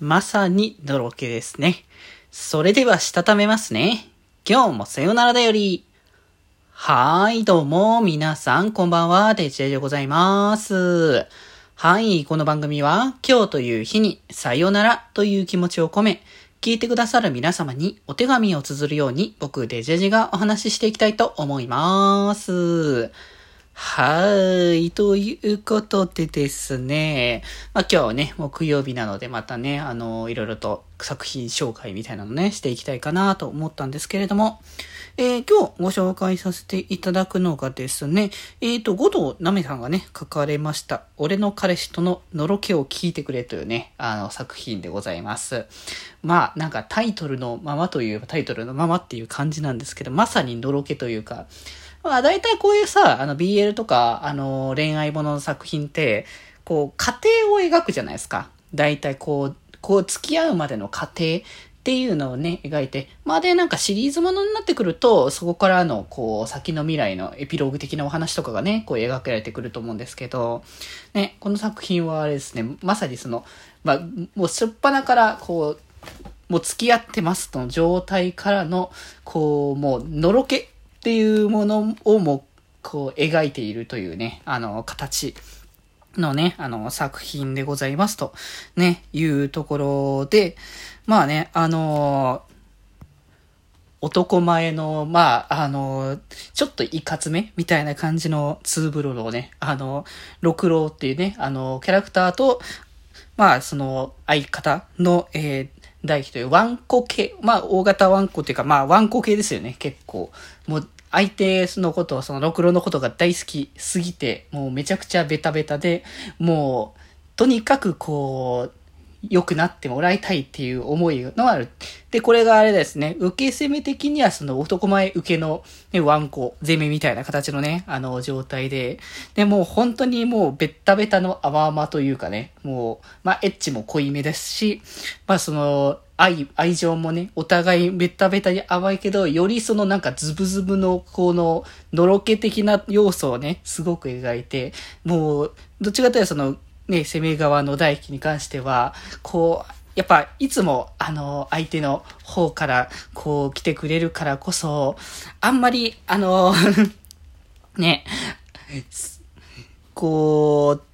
まさにのろけですね。それではしたためますね。今日もさよならだより。はーい、どうも、皆さん、こんばんは、デジェでございます。はい、この番組は、今日という日に、さよならという気持ちを込め、聞いてくださる皆様にお手紙を綴るように、僕、デジェジがお話ししていきたいと思います。はい。ということでですね。まあ今日はね、木曜日なのでまたね、あの、いろいろと作品紹介みたいなのね、していきたいかなと思ったんですけれども、えー、今日ご紹介させていただくのがですね、えっ、ー、と、五道なめさんがね、書かれました、俺の彼氏とののろけを聞いてくれというね、あの、作品でございます。まあ、なんかタイトルのままというタイトルのままっていう感じなんですけど、まさにのろけというか、まあ、大体こういうさ、あの、BL とか、あの、恋愛ものの作品って、こう、家庭を描くじゃないですか。大体こう、こう、付き合うまでの過程っていうのをね、描いて、まあで、なんかシリーズものになってくると、そこからの、こう、先の未来のエピローグ的なお話とかがね、こう描かれてくると思うんですけど、ね、この作品はあれですね、まさにその、まあ、もうしょっぱなから、こう、もう付き合ってますとの状態からの、こう、もう、のろけっていうものをも、こう、描いているというね、あの、形のね、あの、作品でございますと、ね、いうところで、まあね、あの男前の、まあ、あの、ちょっといかつめみたいな感じのツーブロをね、あの、六郎っていうね、あの、キャラクターと、まあ、その、相方の、えー、大輝というワンコ系、まあ、大型ワンコっていうか、まあ、ワンコ系ですよね、結構。もう、相手のこと、その、ろくろのことが大好きすぎて、もうめちゃくちゃベタベタで、もう、とにかくこう、良くなってもらいたいっていう思いのある。で、これがあれですね、受け攻め的にはその男前受けの、ね、ワンコ、攻めみたいな形のね、あの状態で、で、もう本当にもうベッタベタの甘々というかね、もう、まあエッチも濃いめですし、まあその、愛、愛情もね、お互いベッタベタに甘いけど、よりそのなんかズブズブの、この、のろけ的な要素をね、すごく描いて、もう、どっちかというとその、ね、攻め側の大輝に関しては、こう、やっぱ、いつも、あの、相手の方から、こう、来てくれるからこそ、あんまり、あの、ね、こう、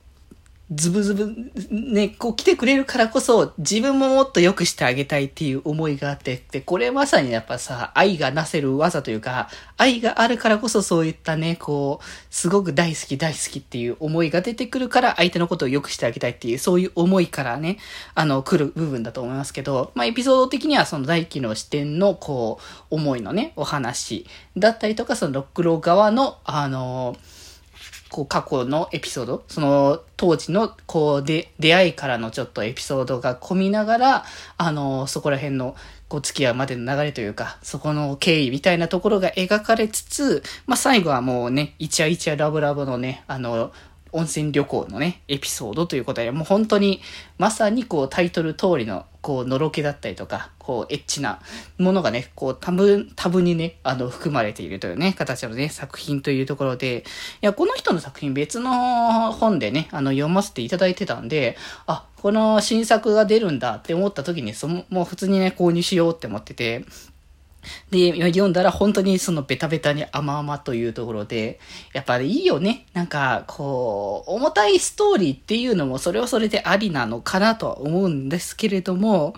ズブズブ、ね、こう来てくれるからこそ、自分ももっと良くしてあげたいっていう思いがあって、で、これまさにやっぱさ、愛がなせる技というか、愛があるからこそそういったね、こう、すごく大好き大好きっていう思いが出てくるから、相手のことを良くしてあげたいっていう、そういう思いからね、あの、来る部分だと思いますけど、まあ、エピソード的にはその大輝の視点の、こう、思いのね、お話だったりとか、そのロックロー側の、あのこう過去のエピソード、その当時のこうで出会いからのちょっとエピソードが込みながら、あの、そこら辺のこう付き合うまでの流れというか、そこの経緯みたいなところが描かれつつ、まあ最後はもうね、イチャイチャラブラブのね、あの、温泉旅行のね、エピソードということで、もう本当に、まさにこうタイトル通りの、こう、のろけだったりとか、こう、エッチなものがね、こう、多分、多分にね、あの、含まれているというね、形のね、作品というところで、いや、この人の作品別の本でね、あの、読ませていただいてたんで、あ、この新作が出るんだって思った時に、その、もう普通にね、購入しようって思ってて、で、読んだら本当にそのベタベタに甘々というところで、やっぱりいいよね。なんか、こう、重たいストーリーっていうのもそれはそれでありなのかなとは思うんですけれども、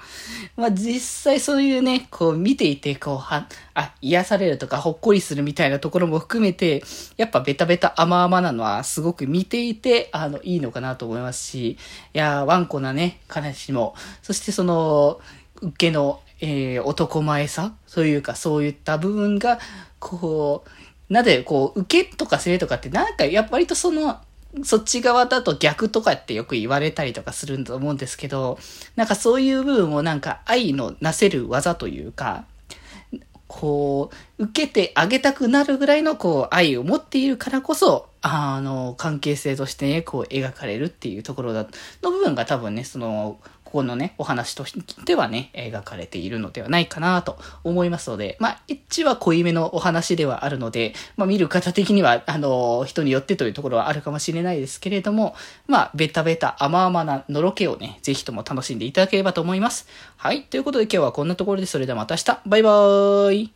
まあ実際そういうね、こう見ていて、こう、は、あ、癒されるとかほっこりするみたいなところも含めて、やっぱベタベタ甘々なのはすごく見ていて、あの、いいのかなと思いますし、いや、ワンコなね、話も、そしてその、受けのえー、男前さというか、そういった部分が、こう、なぜ、こう、受けとかせとかって、なんか、やっぱりとその、そっち側だと逆とかってよく言われたりとかするんだと思うんですけど、なんかそういう部分をなんか愛のなせる技というか、こう、受けてあげたくなるぐらいのこう愛を持っているからこそ、あの、関係性としてね、こう描かれるっていうところだ、の部分が多分ね、その、ここのね、お話としてはね、描かれているのではないかなと思いますので、まあ、一は濃いめのお話ではあるので、まあ、見る方的には、あの、人によってというところはあるかもしれないですけれども、まあ、ベタベタ甘々なのろけをね、ぜひとも楽しんでいただければと思います。はい。ということで今日はこんなところで、それではまた明日。バイバーイ。